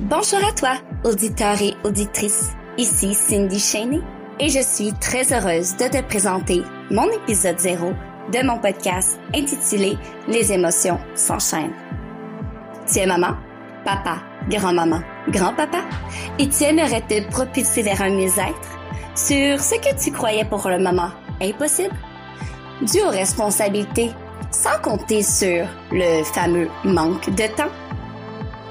Bonjour à toi, auditeur et auditrice. Ici Cindy Cheney et je suis très heureuse de te présenter mon épisode 0 de mon podcast intitulé Les émotions s'enchaînent. Tu es maman, papa, grand-maman, grand-papa? Et tu aimerais te propulser vers un mieux-être sur ce que tu croyais pour le moment impossible, dû aux responsabilités, sans compter sur le fameux manque de temps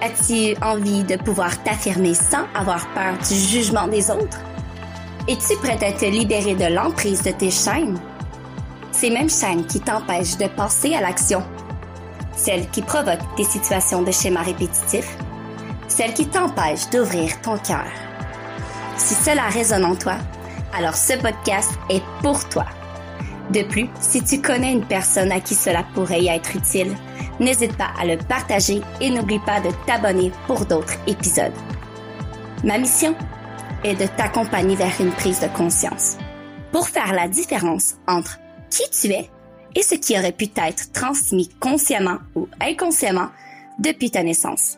As-tu envie de pouvoir t'affirmer sans avoir peur du jugement des autres? Es-tu prête à te libérer de l'emprise de tes chaînes? Ces mêmes chaînes qui t'empêchent de passer à l'action. Celles qui provoquent des situations de schéma répétitifs. Celles qui t'empêchent d'ouvrir ton cœur. Si cela résonne en toi, alors ce podcast est pour toi. De plus, si tu connais une personne à qui cela pourrait y être utile, n'hésite pas à le partager et n'oublie pas de t'abonner pour d'autres épisodes. Ma mission est de t'accompagner vers une prise de conscience pour faire la différence entre qui tu es et ce qui aurait pu être transmis consciemment ou inconsciemment depuis ta naissance.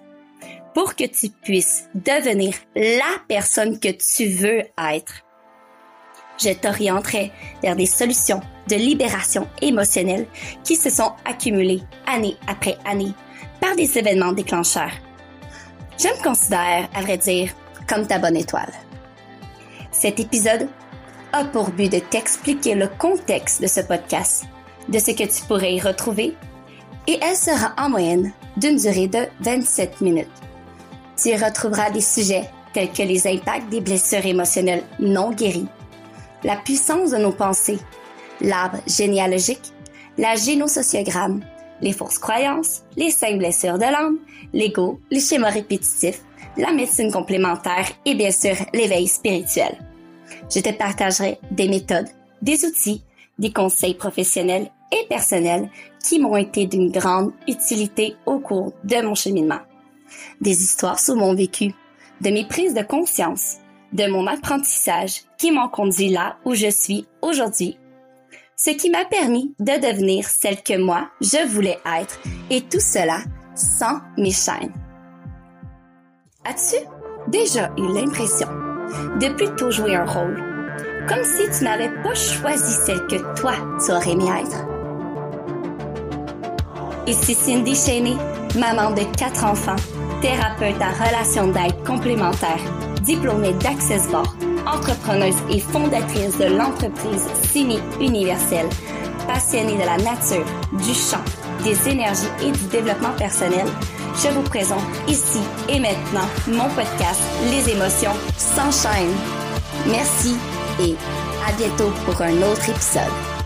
Pour que tu puisses devenir la personne que tu veux être. Je t'orienterai vers des solutions de libération émotionnelle qui se sont accumulées année après année par des événements déclencheurs. Je me considère, à vrai dire, comme ta bonne étoile. Cet épisode a pour but de t'expliquer le contexte de ce podcast, de ce que tu pourrais y retrouver, et elle sera en moyenne d'une durée de 27 minutes. Tu y retrouveras des sujets tels que les impacts des blessures émotionnelles non guéries, la puissance de nos pensées, l'arbre généalogique, la génosociogramme, les fausses croyances, les cinq blessures de l'âme, l'ego, les schémas répétitifs, la médecine complémentaire et bien sûr l'éveil spirituel. Je te partagerai des méthodes, des outils, des conseils professionnels et personnels qui m'ont été d'une grande utilité au cours de mon cheminement. Des histoires sur mon vécu, de mes prises de conscience, de mon apprentissage qui m'ont conduit là où je suis aujourd'hui ce qui m'a permis de devenir celle que moi, je voulais être, et tout cela sans mes chaînes. As-tu déjà eu l'impression de plutôt jouer un rôle, comme si tu n'avais pas choisi celle que toi, tu aurais aimé être? Ici Cindy Cheney, maman de quatre enfants, thérapeute en relation d'aide complémentaire, diplômée d'Access Board, entrepreneuse et fondatrice de l'entreprise Cine Universelle, passionnée de la nature, du chant, des énergies et du développement personnel, je vous présente ici et maintenant mon podcast Les émotions s'enchaînent. Merci et à bientôt pour un autre épisode.